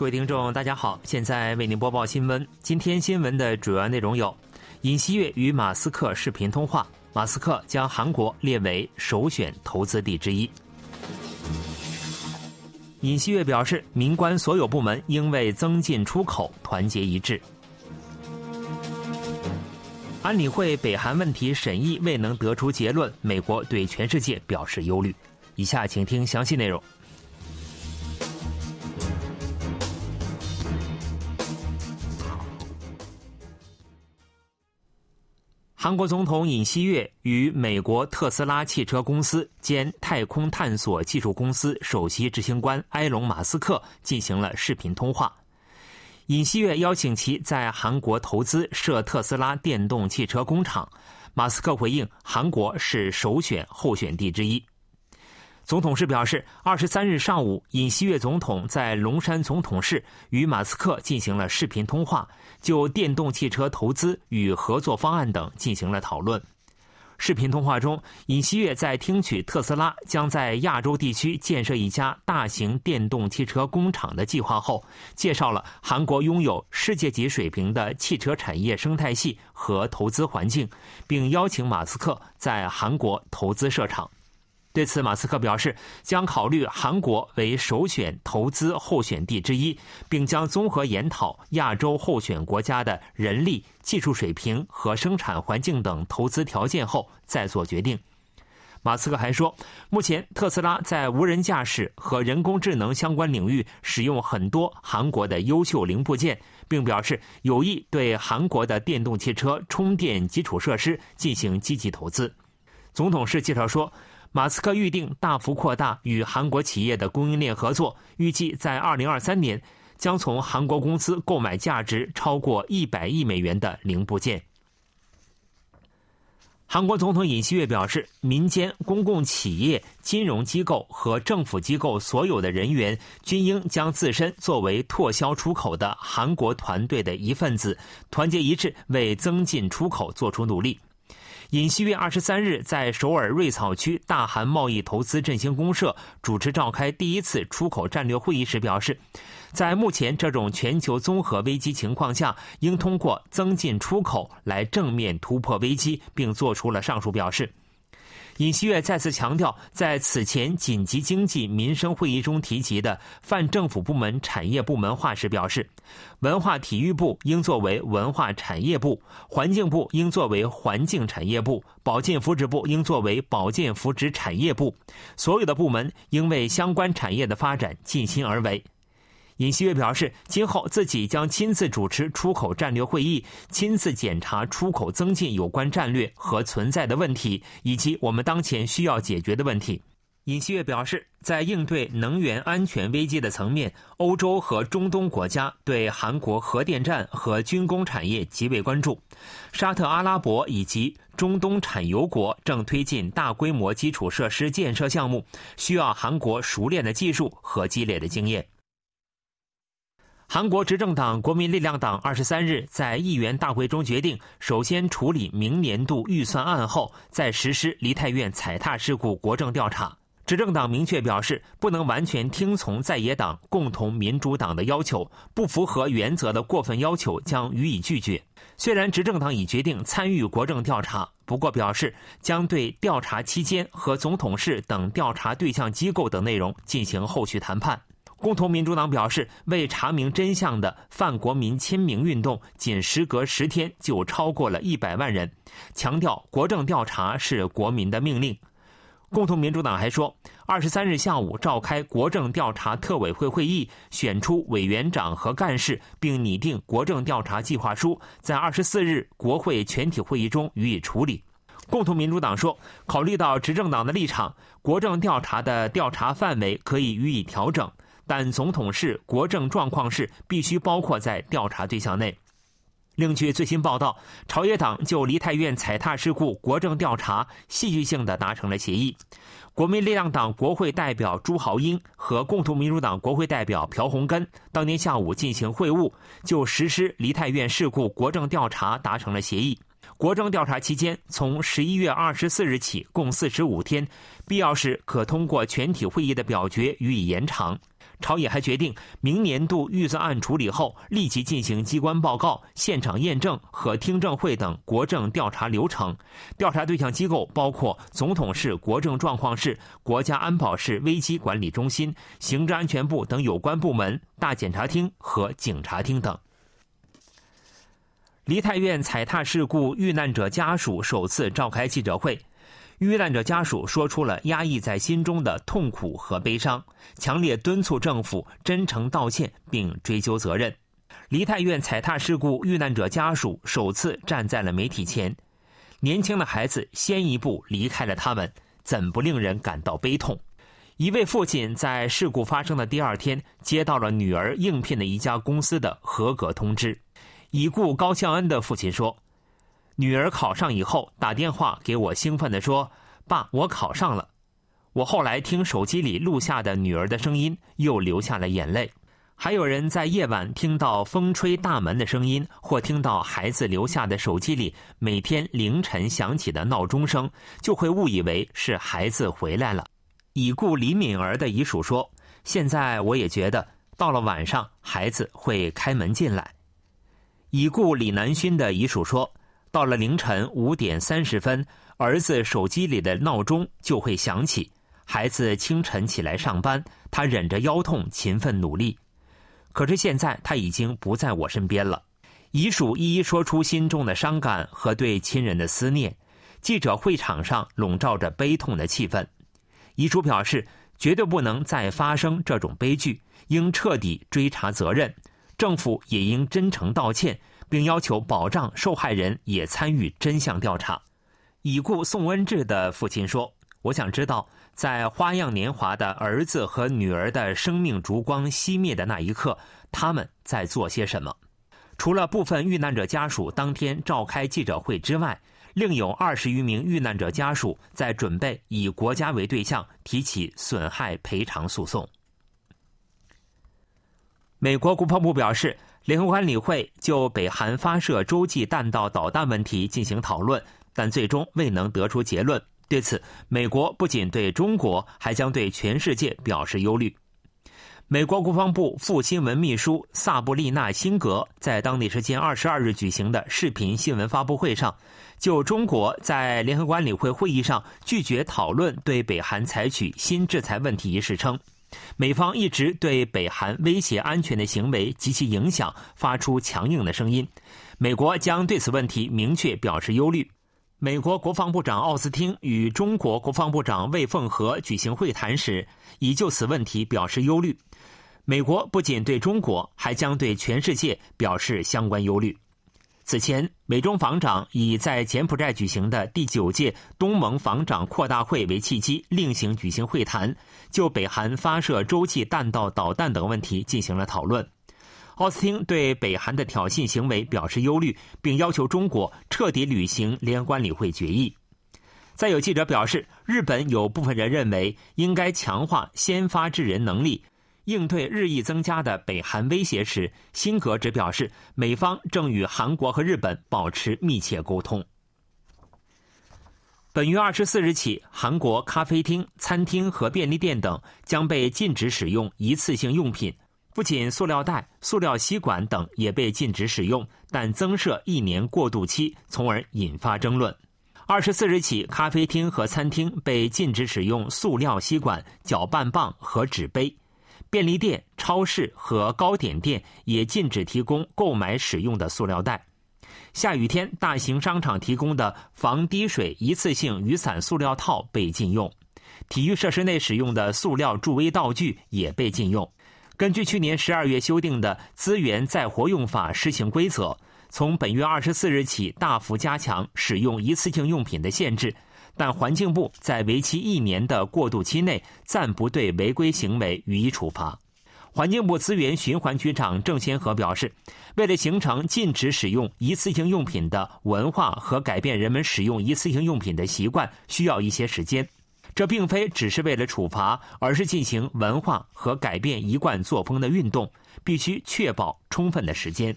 各位听众，大家好，现在为您播报新闻。今天新闻的主要内容有：尹锡悦与马斯克视频通话，马斯克将韩国列为首选投资地之一。尹锡悦表示，民关所有部门应为增进出口团结一致。安理会北韩问题审议未能得出结论，美国对全世界表示忧虑。以下请听详细内容。韩国总统尹锡悦与美国特斯拉汽车公司兼太空探索技术公司首席执行官埃隆·马斯克进行了视频通话。尹锡悦邀请其在韩国投资设特斯拉电动汽车工厂。马斯克回应，韩国是首选候选地之一。总统室表示，二十三日上午，尹锡悦总统在龙山总统室与马斯克进行了视频通话，就电动汽车投资与合作方案等进行了讨论。视频通话中，尹锡悦在听取特斯拉将在亚洲地区建设一家大型电动汽车工厂的计划后，介绍了韩国拥有世界级水平的汽车产业生态系和投资环境，并邀请马斯克在韩国投资设厂。对此，马斯克表示将考虑韩国为首选投资候选地之一，并将综合研讨亚洲候选国家的人力、技术水平和生产环境等投资条件后再做决定。马斯克还说，目前特斯拉在无人驾驶和人工智能相关领域使用很多韩国的优秀零部件，并表示有意对韩国的电动汽车充电基础设施进行积极投资。总统室介绍说。马斯克预定大幅扩大与韩国企业的供应链合作，预计在二零二三年将从韩国公司购买价值超过一百亿美元的零部件。韩国总统尹锡悦表示，民间、公共企业、金融机构和政府机构所有的人员均应将自身作为拓销出口的韩国团队的一份子，团结一致，为增进出口做出努力。尹锡悦二十三日在首尔瑞草区大韩贸易投资振兴公社主持召开第一次出口战略会议时表示，在目前这种全球综合危机情况下，应通过增进出口来正面突破危机，并作出了上述表示。尹锡悦再次强调，在此前紧急经济民生会议中提及的泛政府部门产业部门化时表示，文化体育部应作为文化产业部，环境部应作为环境产业部，保健福祉部应作为保健福祉产业部，所有的部门应为相关产业的发展尽心而为。尹锡悦表示，今后自己将亲自主持出口战略会议，亲自检查出口增进有关战略和存在的问题，以及我们当前需要解决的问题。尹锡悦表示，在应对能源安全危机的层面，欧洲和中东国家对韩国核电站和军工产业极为关注。沙特阿拉伯以及中东产油国正推进大规模基础设施建设项目，需要韩国熟练的技术和积累的经验。韩国执政党国民力量党二十三日在议员大会中决定，首先处理明年度预算案后，再实施梨泰院踩踏事故国政调查。执政党明确表示，不能完全听从在野党共同民主党的要求，不符合原则的过分要求将予以拒绝。虽然执政党已决定参与国政调查，不过表示将对调查期间和总统室等调查对象机构等内容进行后续谈判。共同民主党表示，为查明真相的泛国民签名运动，仅时隔十天就超过了一百万人，强调国政调查是国民的命令。共同民主党还说，二十三日下午召开国政调查特委会会议，选出委员长和干事，并拟定国政调查计划书，在二十四日国会全体会议中予以处理。共同民主党说，考虑到执政党的立场，国政调查的调查范围可以予以调整。但总统室国政状况是必须包括在调查对象内。另据最新报道，朝野党就梨泰院踩踏事故国政调查戏剧性的达成了协议。国民力量党国会代表朱豪英和共同民主党国会代表朴洪根当天下午进行会晤，就实施梨泰院事故国政调查达成了协议。国政调查期间，从十一月二十四日起共四十五天，必要时可通过全体会议的表决予以延长。朝野还决定，明年度预算案处理后，立即进行机关报告、现场验证和听证会等国政调查流程。调查对象机构包括总统室国政状况室、国家安保室危机管理中心、行政安全部等有关部门、大检察厅和警察厅等。梨泰院踩踏事故遇难者家属首次召开记者会。遇难者家属说出了压抑在心中的痛苦和悲伤，强烈敦促政府真诚道歉并追究责任。梨泰院踩踏事故遇难者家属首次站在了媒体前，年轻的孩子先一步离开了他们，怎不令人感到悲痛？一位父亲在事故发生的第二天接到了女儿应聘的一家公司的合格通知。已故高孝恩的父亲说。女儿考上以后，打电话给我，兴奋地说：“爸，我考上了。”我后来听手机里录下的女儿的声音，又流下了眼泪。还有人在夜晚听到风吹大门的声音，或听到孩子留下的手机里每天凌晨响起的闹钟声，就会误以为是孩子回来了。已故李敏儿的遗属说：“现在我也觉得，到了晚上，孩子会开门进来。”已故李南勋的遗属说。到了凌晨五点三十分，儿子手机里的闹钟就会响起。孩子清晨起来上班，他忍着腰痛勤奋努力。可是现在他已经不在我身边了。遗属一一说出心中的伤感和对亲人的思念。记者会场上笼罩着悲痛的气氛。遗嘱表示，绝对不能再发生这种悲剧，应彻底追查责任，政府也应真诚道歉。并要求保障受害人也参与真相调查。已故宋恩智的父亲说：“我想知道，在花样年华的儿子和女儿的生命烛光熄灭的那一刻，他们在做些什么？”除了部分遇难者家属当天召开记者会之外，另有二十余名遇难者家属在准备以国家为对象提起损害赔偿诉讼。美国国防部表示。联合国安理会就北韩发射洲际弹道导弹问题进行讨论，但最终未能得出结论。对此，美国不仅对中国，还将对全世界表示忧虑。美国国防部副新闻秘书萨布丽娜·辛格在当地时间二十二日举行的视频新闻发布会上，就中国在联合国安理会会议上拒绝讨论对北韩采取新制裁问题一事称。美方一直对北韩威胁安全的行为及其影响发出强硬的声音，美国将对此问题明确表示忧虑。美国国防部长奥斯汀与中国国防部长魏凤和举行会谈时，已就此问题表示忧虑。美国不仅对中国，还将对全世界表示相关忧虑。此前，美中防长以在柬埔寨举行的第九届东盟防长扩大会为契机，另行举行会谈，就北韩发射洲际弹道导弹等问题进行了讨论。奥斯汀对北韩的挑衅行为表示忧虑，并要求中国彻底履行联合国安理会决议。再有记者表示，日本有部分人认为应该强化先发制人能力。应对日益增加的北韩威胁时，辛格只表示，美方正与韩国和日本保持密切沟通。本月二十四日起，韩国咖啡厅、餐厅和便利店等将被禁止使用一次性用品，不仅塑料袋、塑料吸管等也被禁止使用，但增设一年过渡期，从而引发争论。二十四日起，咖啡厅和餐厅被禁止使用塑料吸管、搅拌棒和纸杯。便利店、超市和糕点店也禁止提供购买使用的塑料袋。下雨天，大型商场提供的防滴水一次性雨伞塑料套被禁用。体育设施内使用的塑料助威道具也被禁用。根据去年十二月修订的资源再活用法施行规则，从本月二十四日起大幅加强使用一次性用品的限制。但环境部在为期一年的过渡期内暂不对违规行为予以处罚。环境部资源循环局长郑先和表示，为了形成禁止使用一次性用品的文化和改变人们使用一次性用品的习惯，需要一些时间。这并非只是为了处罚，而是进行文化和改变一贯作风的运动，必须确保充分的时间。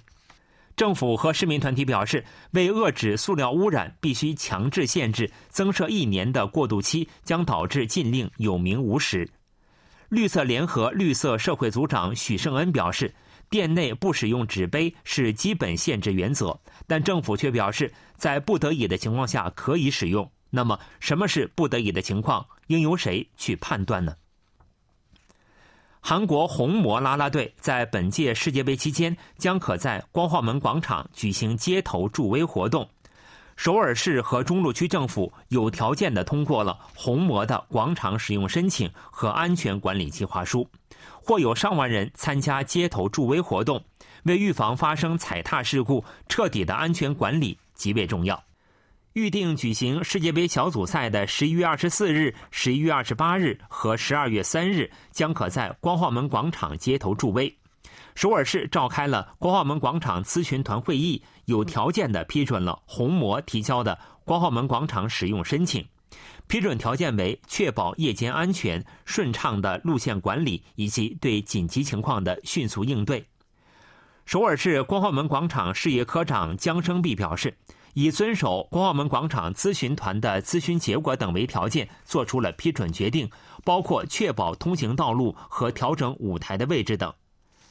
政府和市民团体表示，为遏制塑料污染，必须强制限制，增设一年的过渡期将导致禁令有名无实。绿色联合绿色社会组长许胜恩表示，店内不使用纸杯是基本限制原则，但政府却表示，在不得已的情况下可以使用。那么，什么是不得已的情况？应由谁去判断呢？韩国红魔啦啦队在本届世界杯期间将可在光化门广场举行街头助威活动。首尔市和中路区政府有条件的通过了红魔的广场使用申请和安全管理计划书，或有上万人参加街头助威活动。为预防发生踩踏事故，彻底的安全管理极为重要。预定举行世界杯小组赛的十一月二十四日、十一月二十八日和十二月三日，将可在光化门广场街头助威。首尔市召开了光化门广场咨询团会议，有条件的批准了红魔提交的光化门广场使用申请。批准条件为确保夜间安全、顺畅的路线管理以及对紧急情况的迅速应对。首尔市光化门广场事业科长姜生弼表示。以遵守光澳门广场咨询团的咨询结果等为条件，做出了批准决定，包括确保通行道路和调整舞台的位置等。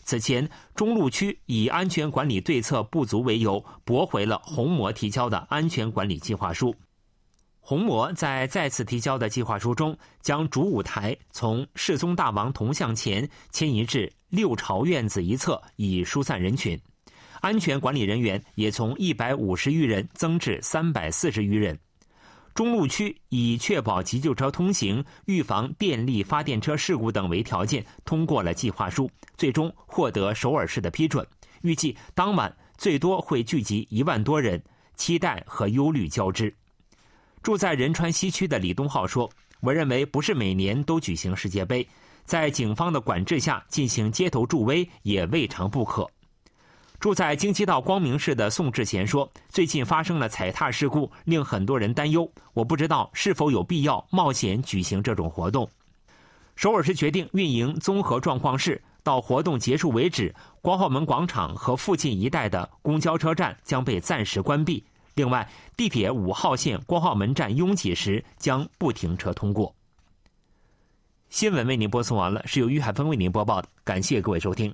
此前，中路区以安全管理对策不足为由，驳回了红魔提交的安全管理计划书。红魔在再次提交的计划书中，将主舞台从世宗大王铜像前迁移至六朝院子一侧，以疏散人群。安全管理人员也从一百五十余人增至三百四十余人。中路区以确保急救车通行、预防电力发电车事故等为条件，通过了计划书，最终获得首尔市的批准。预计当晚最多会聚集一万多人，期待和忧虑交织。住在仁川西区的李东浩说：“我认为不是每年都举行世界杯，在警方的管制下进行街头助威也未尝不可。”住在京畿道光明市的宋志贤说：“最近发生了踩踏事故，令很多人担忧。我不知道是否有必要冒险举行这种活动。”首尔市决定运营综合状况室，到活动结束为止，光化门广场和附近一带的公交车站将被暂时关闭。另外，地铁五号线光化门站拥挤时将不停车通过。新闻为您播送完了，是由于海峰为您播报的，感谢各位收听。